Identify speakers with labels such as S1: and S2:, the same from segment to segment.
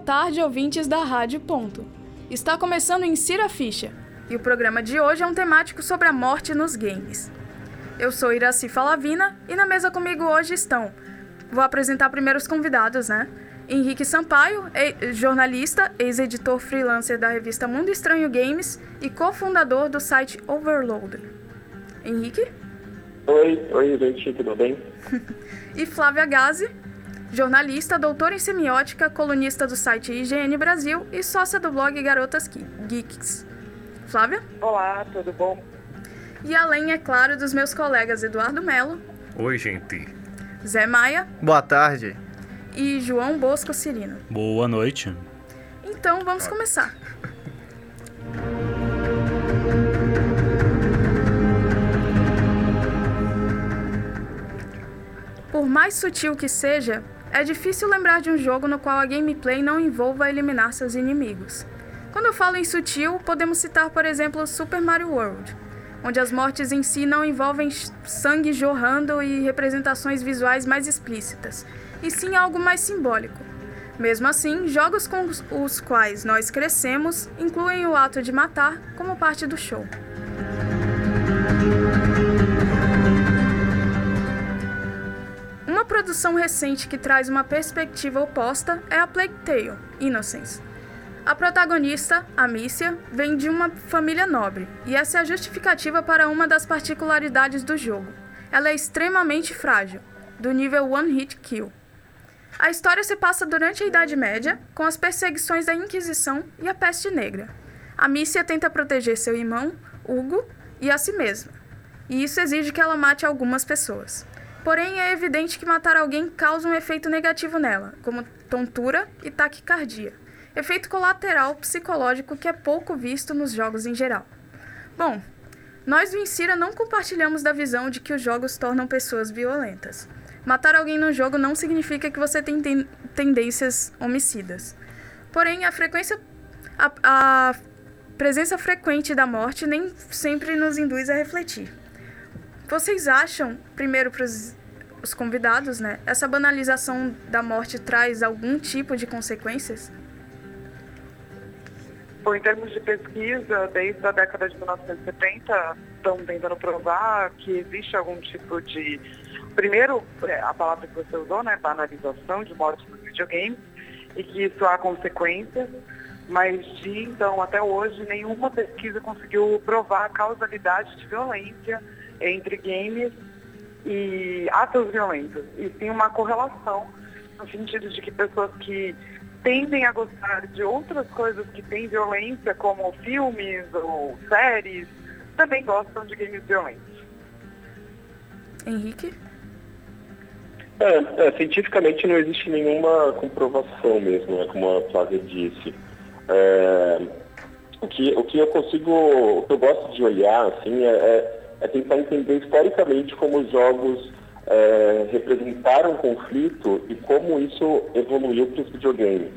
S1: Tarde, ouvintes da Rádio Ponto. Está começando Insira a Ficha, e o programa de hoje é um temático sobre a morte nos games. Eu sou Iraci Falavina e na mesa comigo hoje estão. Vou apresentar primeiro os convidados, né? Henrique Sampaio, jornalista, ex-editor freelancer da revista Mundo Estranho Games e cofundador do site Overloader. Henrique?
S2: Oi, oi, gente, tudo bem?
S1: e Flávia Gazi, jornalista, doutora em semiótica, colunista do site IGN Brasil e sócia do blog Garotas Geeks. Flávia?
S3: Olá, tudo bom?
S1: E além, é claro, dos meus colegas Eduardo Melo.
S4: Oi, gente.
S1: Zé Maia.
S5: Boa tarde
S1: e João Bosco Cirino.
S6: Boa noite.
S1: Então vamos começar. Por mais sutil que seja, é difícil lembrar de um jogo no qual a gameplay não envolva eliminar seus inimigos. Quando eu falo em sutil, podemos citar, por exemplo, Super Mario World, onde as mortes em si não envolvem sangue jorrando e representações visuais mais explícitas, e sim algo mais simbólico. Mesmo assim, jogos com os quais nós crescemos incluem o ato de matar como parte do show. Uma produção recente que traz uma perspectiva oposta é a Plague Tale: Innocence. A protagonista, Amicia, vem de uma família nobre, e essa é a justificativa para uma das particularidades do jogo. Ela é extremamente frágil, do nível One Hit Kill. A história se passa durante a Idade Média, com as perseguições da Inquisição e a Peste Negra. A Mícia tenta proteger seu irmão, Hugo, e a si mesma. E isso exige que ela mate algumas pessoas. Porém, é evidente que matar alguém causa um efeito negativo nela, como tontura e taquicardia. Efeito colateral psicológico que é pouco visto nos jogos em geral. Bom, nós do Insira não compartilhamos da visão de que os jogos tornam pessoas violentas. Matar alguém no jogo não significa que você tem ten tendências homicidas. Porém, a frequência. A, a presença frequente da morte nem sempre nos induz a refletir. Vocês acham, primeiro para os convidados, né? Essa banalização da morte traz algum tipo de consequências?
S3: Bom, em termos de pesquisa, desde a década de 1970, estão tentando provar que existe algum tipo de primeiro, é, a palavra que você usou, né, banalização de morte nos videogames, e que isso há consequências, mas de então até hoje nenhuma pesquisa conseguiu provar a causalidade de violência entre games e atos violentos. E sim uma correlação, no sentido de que pessoas que tendem a gostar de outras coisas que têm violência, como filmes ou séries, também gostam de games violentos.
S1: Henrique?
S2: É, é, cientificamente não existe nenhuma comprovação mesmo, né, como a Flávia disse. É, o, que, o que eu consigo, o que eu gosto de olhar, assim, é, é, é tentar entender historicamente como os jogos é, representaram conflito e como isso evoluiu para os videogames.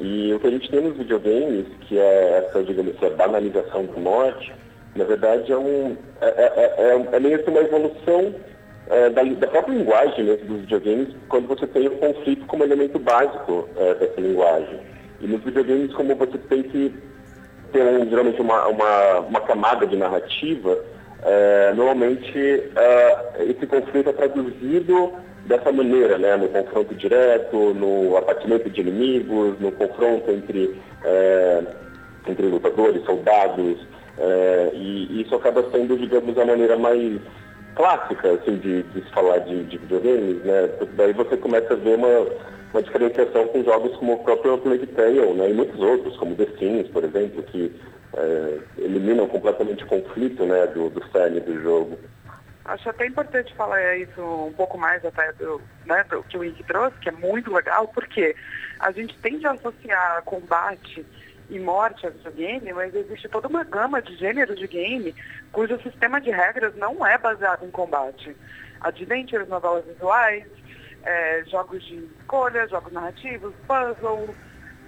S2: E o que a gente tem nos videogames, que é essa, digamos assim, banalização da morte, na verdade é, um, é, é, é, é meio que uma evolução é, da, da, própria linguagem mesmo dos videogames, quando você tem o conflito como elemento básico é, dessa linguagem. E nos videogames, como você tem que ter um, geralmente uma, uma, uma, camada de narrativa, é, normalmente é, esse conflito é traduzido dessa maneira, né, no confronto direto, no abatimento de inimigos, no confronto entre, é, entre lutadores, soldados, é, e isso acaba sendo, digamos, a maneira mais clássica assim, de, de se falar de, de videogames, né? Daí você começa a ver uma, uma diferenciação com jogos como o próprio Plague Tale, né? E muitos outros, como The Sims, por exemplo, que é, eliminam completamente o conflito né, do, do cerne do jogo.
S3: Acho até importante falar isso um pouco mais até do, né, do que o Ike trouxe, que é muito legal, porque a gente tende a associar combate e morte a videogame, mas existe toda uma gama de gêneros de game cujo sistema de regras não é baseado em combate. Adventures, novelas visuais, é, jogos de escolha, jogos narrativos, puzzles,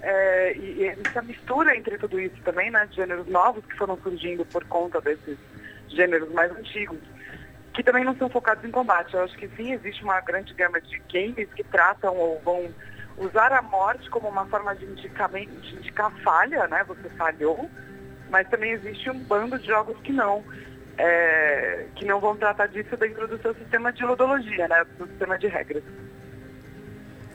S3: é, e, e essa mistura entre tudo isso também, né, de gêneros novos que foram surgindo por conta desses gêneros mais antigos, que também não são focados em combate. Eu acho que sim, existe uma grande gama de games que tratam ou vão usar a morte como uma forma de indicar, de indicar falha, né? Você falhou, mas também existe um bando de jogos que não. É, que não vão tratar disso dentro do seu sistema de ludologia, né? Do sistema de regras.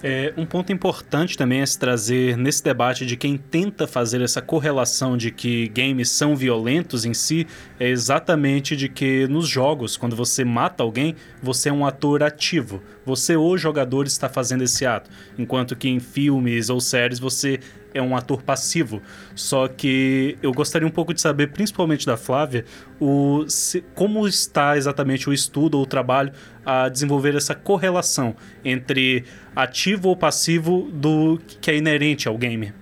S4: É, um ponto importante também é se trazer nesse debate de quem tenta fazer essa correlação de que games são violentos em si, é exatamente de que nos jogos, quando você mata alguém, você é um ator ativo. Você, o jogador, está fazendo esse ato. Enquanto que em filmes ou séries você é um ator passivo. Só que eu gostaria um pouco de saber, principalmente da Flávia, o, se, como está exatamente o estudo ou o trabalho a desenvolver essa correlação entre ativo ou passivo do que é inerente ao game.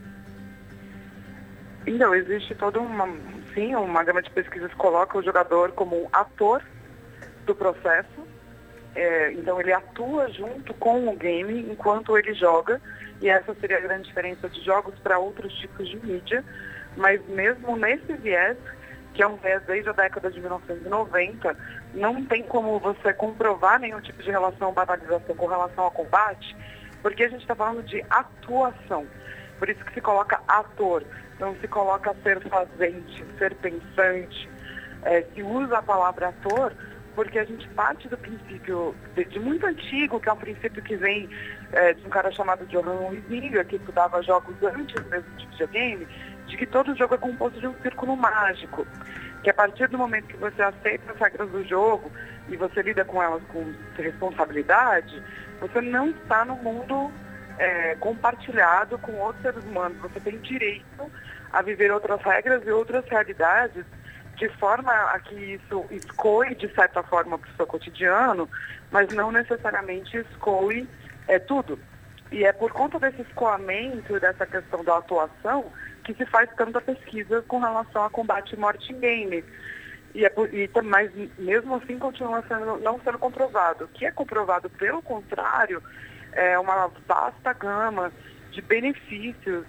S3: Então, existe toda uma, sim, uma gama de pesquisas que coloca o jogador como um ator do processo. É, então, ele atua junto com o game enquanto ele joga e essa seria a grande diferença de jogos para outros tipos de mídia. Mas mesmo nesse viés, que é um viés desde a década de 1990, não tem como você comprovar nenhum tipo de relação banalização com relação ao combate, porque a gente está falando de atuação. Por isso que se coloca ator, não se coloca ser fazente, ser pensante. É, se usa a palavra ator porque a gente parte do princípio de, de muito antigo, que é um princípio que vem é, de um cara chamado Johan Huizinga, que estudava jogos antes mesmo de videogame, de que todo jogo é composto de um círculo mágico. Que a partir do momento que você aceita as regras do jogo e você lida com elas com responsabilidade, você não está no mundo é, compartilhado com outros seres humanos. Você tem direito a viver outras regras e outras realidades de forma a que isso escoe, de certa forma, para o seu cotidiano, mas não necessariamente escoe é, tudo. E é por conta desse escoamento dessa questão da atuação que se faz tanta pesquisa com relação a combate morte em game. E, é por, e, mas mesmo assim continua sendo, não sendo comprovado. O que é comprovado, pelo contrário, é uma vasta gama de benefícios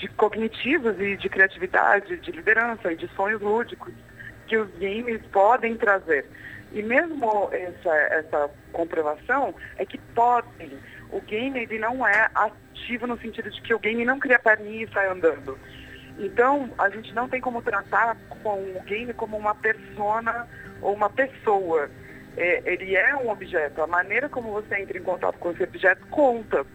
S3: de cognitivos e de criatividade, de liderança e de sonhos lúdicos que os games podem trazer. E mesmo essa, essa comprovação é que podem. O game ele não é ativo no sentido de que o game não cria perninha e sai andando. Então, a gente não tem como tratar com o game como uma persona ou uma pessoa. É, ele é um objeto. A maneira como você entra em contato com esse objeto conta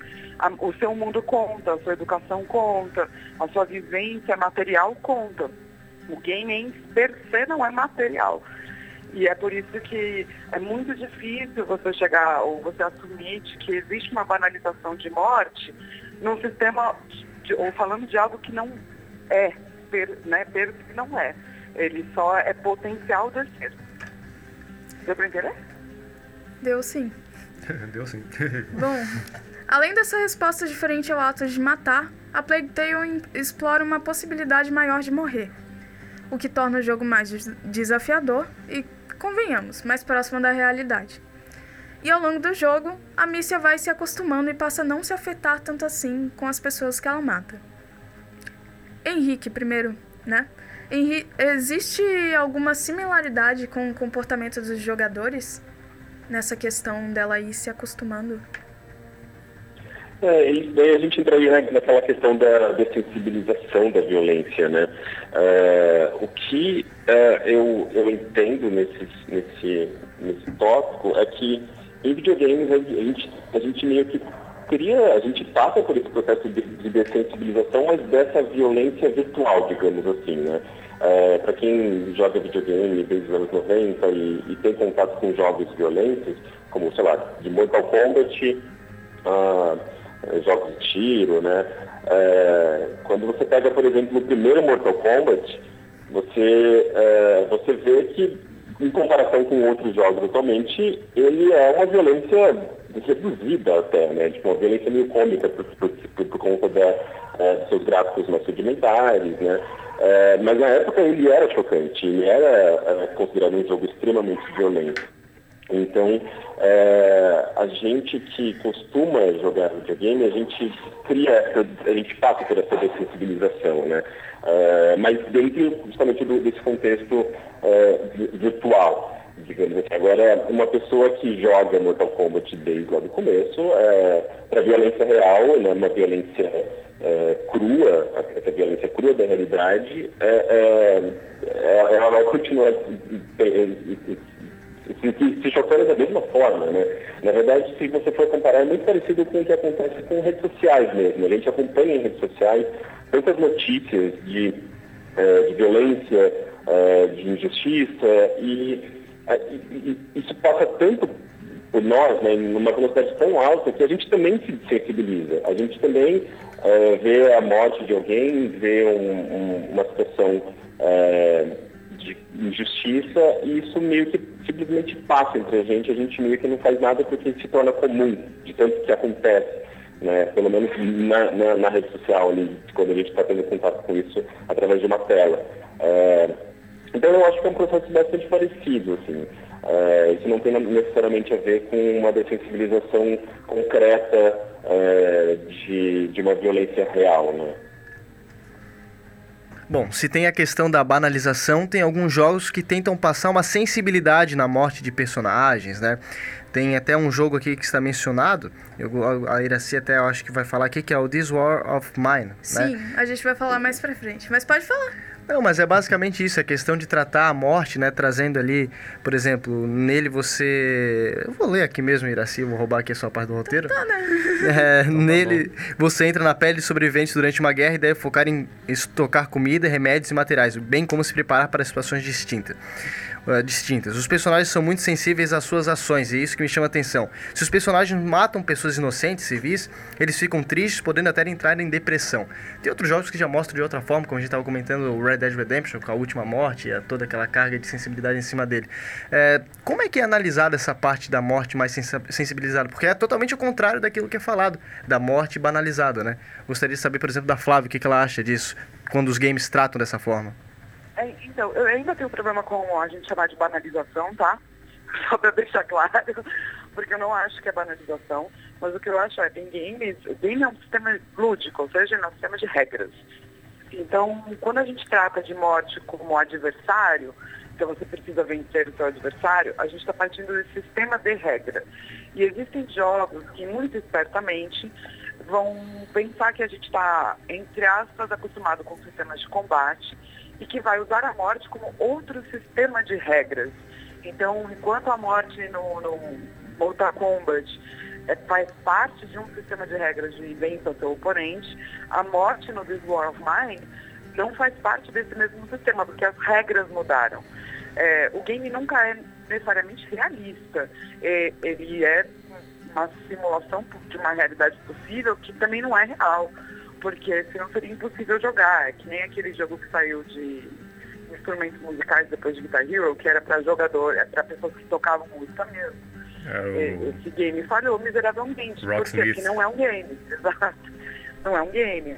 S3: a, o seu mundo conta, a sua educação conta, a sua vivência material conta. O game em per se não é material. E é por isso que é muito difícil você chegar ou você assumir que existe uma banalização de morte num sistema, de, ou falando de algo que não é, per, né, per não é. Ele só é potencial de ser. Deu para entender?
S1: Deu sim.
S5: Deu sim.
S1: Bom, Além dessa resposta diferente ao ato de matar, a Plague Tale explora uma possibilidade maior de morrer, o que torna o jogo mais desafiador e, convenhamos, mais próximo da realidade. E ao longo do jogo, a Missia vai se acostumando e passa a não se afetar tanto assim com as pessoas que ela mata. Henrique, primeiro, né? Henri existe alguma similaridade com o comportamento dos jogadores nessa questão dela ir se acostumando?
S2: É, e daí a gente entraria né, naquela questão da dessensibilização da violência, né? É, o que é, eu, eu entendo nesse, nesse, nesse tópico é que em videogames a gente, a gente meio que cria, a gente passa por esse processo de, de dessensibilização, mas dessa violência virtual, digamos assim, né? É, para quem joga videogame desde os anos 90 e, e, tem contato com jogos violentos, como, sei lá, de Mortal Kombat, uh, é, jogos de tiro, né? É, quando você pega, por exemplo, o primeiro Mortal Kombat, você, é, você vê que, em comparação com outros jogos atualmente, ele é uma violência reduzida até, né? Tipo, uma violência meio cômica por, por, por, por conta da, é, dos seus gráficos mais rudimentares, né? É, mas na época ele era chocante, ele era é, considerado um jogo extremamente violento. Então, é, a gente que costuma jogar videogame, a gente cria, essa, a gente passa por essa dessensibilização, né? É, mas dentro justamente do, desse contexto é, virtual. Digamos assim. Agora, uma pessoa que joga Mortal Kombat desde lá do começo, é, para violência real, né, uma violência é, crua, essa violência crua da realidade, é, é, é ela vai continuar se, se chocando da mesma forma. Né? Na verdade, se você for comparar, é muito parecido com o que acontece com redes sociais mesmo. A gente acompanha em redes sociais tantas notícias de, é, de violência, é, de injustiça, é, e, isso passa tanto por nós, né, numa velocidade tão alta, que a gente também se sensibiliza. A gente também é, vê a morte de alguém, vê um, um, uma situação é, de injustiça, e isso meio que simplesmente passa entre a gente, a gente meio que não faz nada porque se torna comum, de tanto que acontece. Né? Pelo menos na, na, na rede social, ali, quando a gente está tendo contato com isso através de uma tela. É, então eu acho que é um processo bastante parecido, assim. É, isso não tem necessariamente a ver com uma dessensibilização concreta é, de, de uma violência real, né?
S5: Bom, se tem a questão da banalização, tem alguns jogos que tentam passar uma sensibilidade na morte de personagens, né? Tem até um jogo aqui que está mencionado, eu, a Iraci até eu acho que vai falar aqui, que é o This War of Mine, né?
S1: Sim,
S5: né?
S1: a gente vai falar mais pra frente, mas pode falar.
S5: Não, mas é basicamente isso, a questão de tratar a morte, né? Trazendo ali, por exemplo, nele você. Eu vou ler aqui mesmo, Iraci, vou roubar aqui a sua parte do roteiro.
S1: Tá, né?
S5: É, nele você entra na pele de sobreviventes durante uma guerra e deve focar em estocar comida, remédios e materiais, bem como se preparar para situações distintas uh, distintas. Os personagens são muito sensíveis às suas ações, e é isso que me chama a atenção. Se os personagens matam pessoas inocentes, civis, eles ficam tristes, podendo até entrar em depressão. Tem outros jogos que já mostram de outra forma, como a gente estava comentando o Red Dead Redemption, com a última morte e toda aquela carga de sensibilidade em cima dele. É, como é que é analisada essa parte da morte mais sensibilizada? Porque é totalmente o contrário daquilo que é falado, da morte banalizada, né? Gostaria de saber, por exemplo, da Flávia, o que ela acha disso, quando os games tratam dessa forma.
S3: É, então, eu ainda tenho problema com a gente chamar de banalização, tá? Só para deixar claro, porque eu não acho que é banalização, mas o que eu acho é, tem games, game é um sistema lúdico, ou seja, é um sistema de regras. Então, quando a gente trata de morte como adversário, então você precisa vencer o seu adversário, a gente está partindo desse sistema de regra. E existem jogos que muito espertamente vão pensar que a gente está, entre aspas, acostumado com sistemas de combate e que vai usar a morte como outro sistema de regras. Então, enquanto a morte no, no Mortal Kombat é, faz parte de um sistema de regras de vença seu oponente, a morte no This War of Mine não faz parte desse mesmo sistema, porque as regras mudaram. É, o game nunca é necessariamente realista. É, ele é uma simulação de uma realidade possível que também não é real porque senão seria impossível jogar. É que nem aquele jogo que saiu de instrumentos musicais depois de Guitar Hero, que era para jogador, é para pessoas que tocavam música mesmo. É. Esse game falhou miseravelmente, porque não é um game, exato. Não é um game.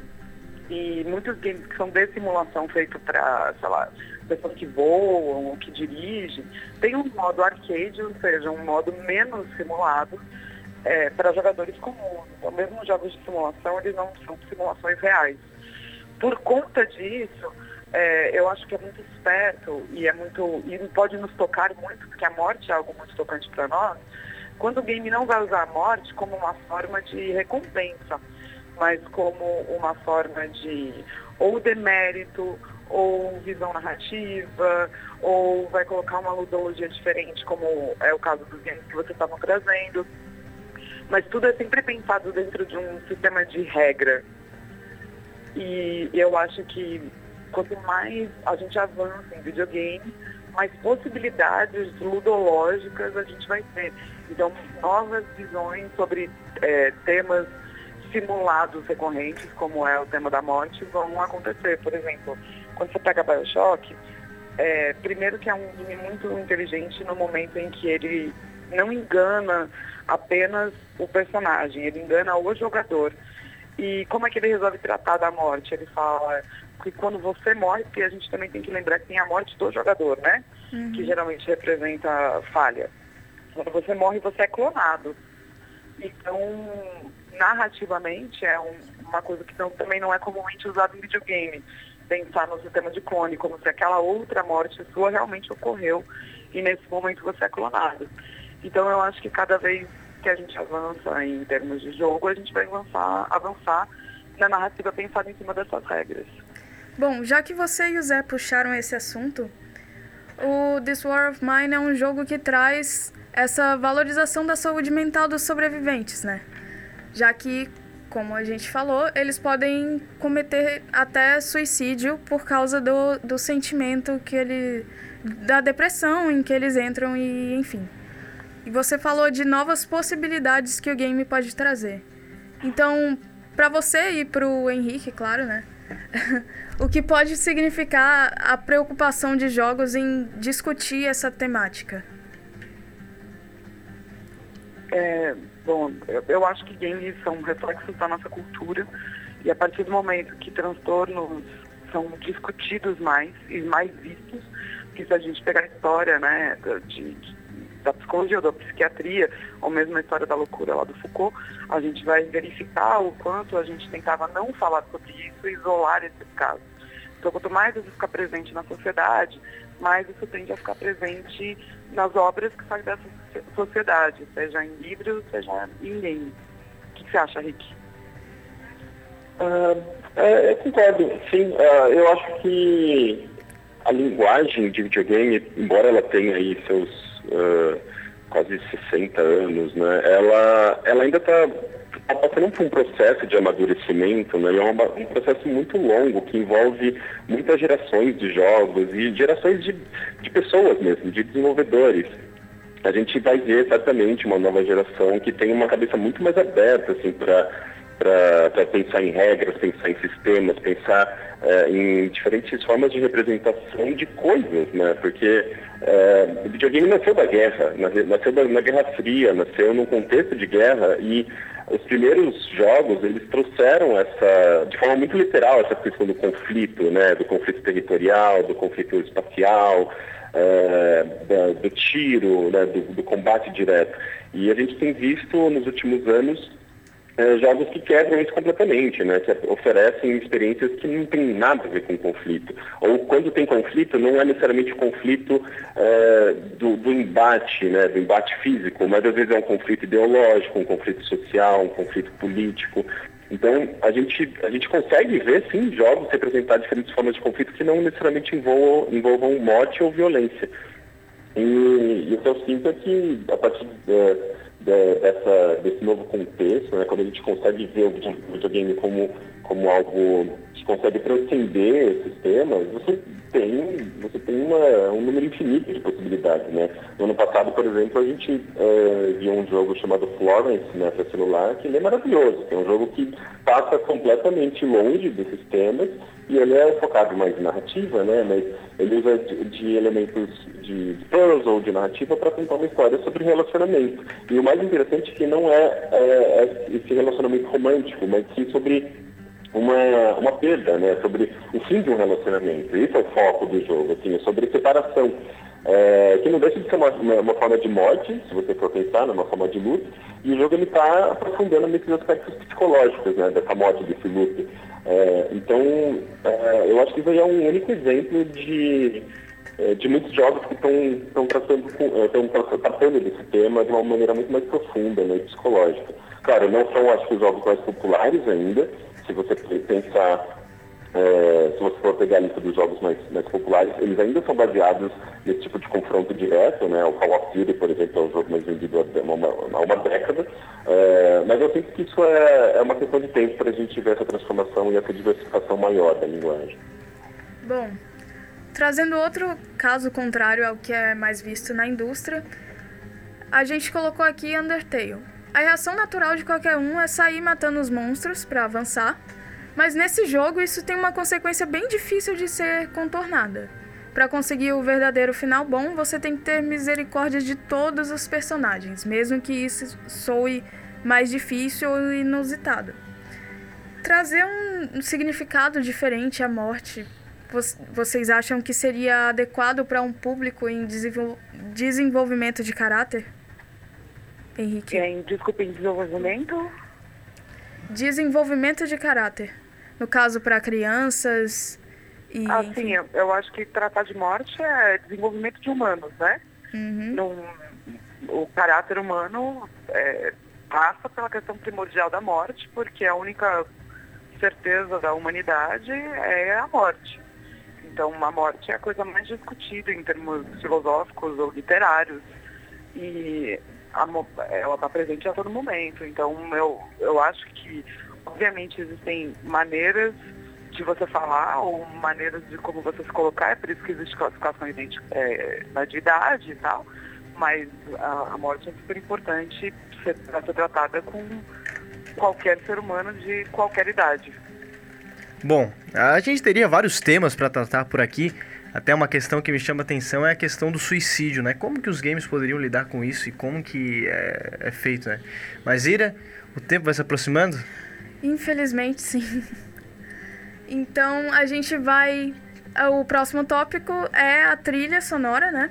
S3: E muitos games que são de simulação feito para, sei lá, pessoas que voam ou que dirigem, tem um modo arcade, ou seja, um modo menos simulado, é, para jogadores comuns. Então, mesmo os jogos de simulação, eles não são simulações reais. Por conta disso, é, eu acho que é muito esperto e é muito e pode nos tocar muito, porque a morte é algo muito tocante para nós. Quando o game não vai usar a morte como uma forma de recompensa, mas como uma forma de ou demérito, ou visão narrativa, ou vai colocar uma ludologia diferente, como é o caso dos games que vocês estavam trazendo mas tudo é sempre pensado dentro de um sistema de regra. E eu acho que quanto mais a gente avança em videogame, mais possibilidades ludológicas a gente vai ter. Então, novas visões sobre é, temas simulados recorrentes, como é o tema da morte, vão acontecer. Por exemplo, quando você pega Bioshock, é, primeiro que é um game muito inteligente no momento em que ele não engana apenas o personagem, ele engana o jogador. E como é que ele resolve tratar da morte? Ele fala que quando você morre, porque a gente também tem que lembrar que tem a morte do jogador, né? Uhum. Que geralmente representa falha. Quando você morre, você é clonado. Então, narrativamente, é um, uma coisa que não, também não é comumente usada em videogame. pensar no sistema de clone, como se aquela outra morte sua realmente ocorreu e nesse momento você é clonado. Então eu acho que cada vez que a gente avança em termos de jogo, a gente vai avançar, avançar na narrativa pensada em cima dessas regras.
S1: Bom, já que você e o Zé puxaram esse assunto, o This War of Mine é um jogo que traz essa valorização da saúde mental dos sobreviventes, né? Já que, como a gente falou, eles podem cometer até suicídio por causa do, do sentimento que ele. da depressão em que eles entram e enfim. E você falou de novas possibilidades que o game pode trazer. Então, para você e para o Henrique, claro, né? o que pode significar a preocupação de jogos em discutir essa temática?
S3: É, bom, eu, acho que games são reflexos da nossa cultura e a partir do momento que transtornos são discutidos mais e mais vistos, que se a gente pegar a história né, de, de da psicologia da psiquiatria, ou mesmo a história da loucura lá do Foucault, a gente vai verificar o quanto a gente tentava não falar sobre isso e isolar esses casos. Então, quanto mais isso ficar presente na sociedade, mais isso tende a ficar presente nas obras que saem dessa sociedade, seja em livros, seja em games. O que você acha, Rick?
S2: Uh, é, eu concordo, sim. Uh, eu acho que a linguagem de videogame, embora ela tenha aí seus uh, quase 60 anos, né? Ela, ela ainda está tá passando por um processo de amadurecimento, né? E é um processo muito longo que envolve muitas gerações de jogos e gerações de, de pessoas mesmo, de desenvolvedores. A gente vai ver certamente uma nova geração que tem uma cabeça muito mais aberta assim, para para pensar em regras, pensar em sistemas, pensar é, em diferentes formas de representação de coisas, né? Porque é, o videogame nasceu da guerra, nasceu na Guerra Fria, nasceu num contexto de guerra e os primeiros jogos eles trouxeram essa, de forma muito literal, essa questão do conflito, né? Do conflito territorial, do conflito espacial, é, da, do tiro, né? do, do combate direto. E a gente tem visto nos últimos anos é, jogos que quebram isso completamente, né? Que oferecem experiências que não tem nada a ver com conflito. Ou quando tem conflito, não é necessariamente conflito é, do, do, embate, né? Do embate físico, mas às vezes é um conflito ideológico, um conflito social, um conflito político. Então, a gente, a gente consegue ver, sim, jogos representar diferentes formas de conflito que não necessariamente envolvam, envolvam morte ou violência. E, e o que eu sinto é que, a partir é, de, dessa, desse novo contexto, né, quando a gente consegue ver o videogame como, como algo que consegue transcender esses temas, você tem, você tem uma, um número infinito de possibilidades. Né? No ano passado, por exemplo, a gente é, viu um jogo chamado Florence né, para celular, que ele é maravilhoso. É um jogo que passa completamente longe desses temas e ele é focado mais em narrativa, né? mas ele usa de, de elementos de, de puzzle, de narrativa, para contar uma história sobre relacionamento. E o mais interessante é que não é, é, é esse relacionamento romântico, mas sim sobre uma, uma perda, né? Sobre o fim de um relacionamento. Esse é o foco do jogo, assim, é sobre separação. É, que não deixa de ser uma, uma, uma, forma de morte, se você for pensar, né, uma forma de luto, e o jogo está aprofundando nesses aspectos psicológicos né, dessa morte, desse luto. É, então, é, eu acho que isso aí é um único exemplo de, é, de muitos jogos que estão tratando, é, tratando desse tema de uma maneira muito mais profunda né, psicológica. Claro, não são, acho os jogos mais populares ainda, se você pensar, é, se você for pegar a lista dos jogos mais, mais populares, eles ainda são baseados nesse tipo de confronto direto, né? O Call of Duty, por exemplo, é o jogo mais vendido há uma, uma, uma década. É, mas eu sinto que isso é, é uma questão de tempo para a gente ver essa transformação e essa diversificação maior da linguagem.
S1: Bom, trazendo outro caso contrário ao que é mais visto na indústria, a gente colocou aqui Undertale. A reação natural de qualquer um é sair matando os monstros para avançar, mas nesse jogo isso tem uma consequência bem difícil de ser contornada. Para conseguir o verdadeiro final bom, você tem que ter misericórdia de todos os personagens, mesmo que isso soe mais difícil ou inusitado. Trazer um significado diferente à morte, vocês acham que seria adequado para um público em desenvolvimento de caráter? Henrique?
S3: Em, desculpa, em desenvolvimento?
S1: Desenvolvimento de caráter. No caso, para crianças E,
S3: Assim, eu, eu acho que tratar de morte é desenvolvimento de humanos, né?
S1: Uhum.
S3: Num- o caráter humano é, passa pela questão primordial da morte, porque a única certeza da humanidade é a morte. Então, a morte é a coisa mais discutida em termos filosóficos ou literários. E a ela está presente a todo momento. Então, eu, eu acho que, obviamente, existem maneiras de você falar ou maneiras de como você se colocar, é por isso que existe classificação é, de idade e tal, mas a, a morte é super importante pra ser tratada com qualquer ser humano de qualquer idade.
S5: Bom, a gente teria vários temas para tratar por aqui. Até uma questão que me chama atenção é a questão do suicídio, né? Como que os games poderiam lidar com isso e como que é, é feito, né? Mas Ira, o tempo vai se aproximando.
S1: Infelizmente, sim. Então, a gente vai. O próximo tópico é a trilha sonora, né?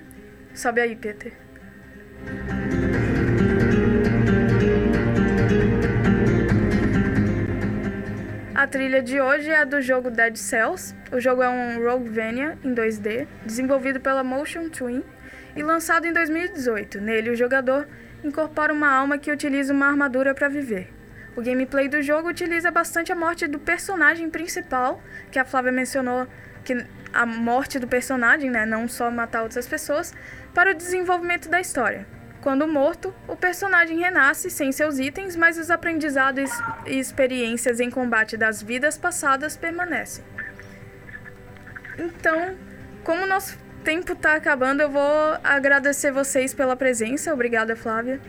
S1: Sobe aí, Peter. Trilha de hoje é a do jogo Dead Cells. O jogo é um Roguevania em 2D, desenvolvido pela Motion Twin e lançado em 2018. Nele, o jogador incorpora uma alma que utiliza uma armadura para viver. O gameplay do jogo utiliza bastante a morte do personagem principal, que a Flávia mencionou que a morte do personagem, né, não só matar outras pessoas, para o desenvolvimento da história. Quando morto, o personagem renasce sem seus itens, mas os aprendizados e experiências em combate das vidas passadas permanecem. Então, como nosso tempo está acabando, eu vou agradecer vocês pela presença. Obrigada, Flávia.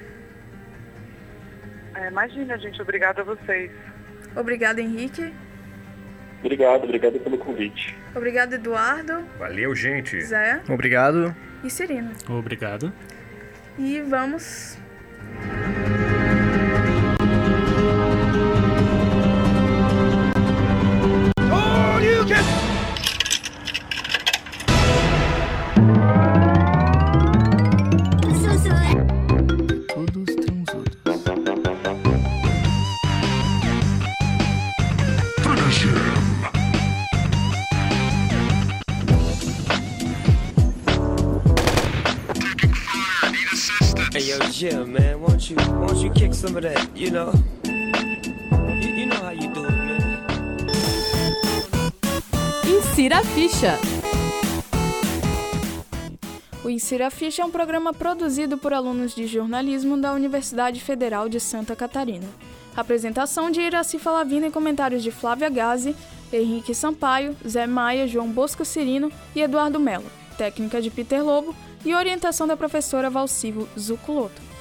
S3: É, imagina, gente, obrigada a vocês.
S1: Obrigada, Henrique.
S2: Obrigado, obrigado pelo convite.
S1: Obrigada, Eduardo,
S6: Valeu, gente.
S1: Zé
S5: Obrigado.
S1: e Cirino.
S4: Obrigado.
S1: E vamos.
S7: Hey yo, Jim, man, won't you won't you kick some of that, you know? You, you know how you do it, man.
S8: Insira a ficha.
S1: O Insira a Ficha é um programa produzido por alunos de jornalismo da Universidade Federal de Santa Catarina. Apresentação de Iraci Falavina e comentários de Flávia Gazi, Henrique Sampaio, Zé Maia, João Bosco Cirino e Eduardo Melo. Técnica de Peter Lobo e orientação da professora Valcivo Zuculoto.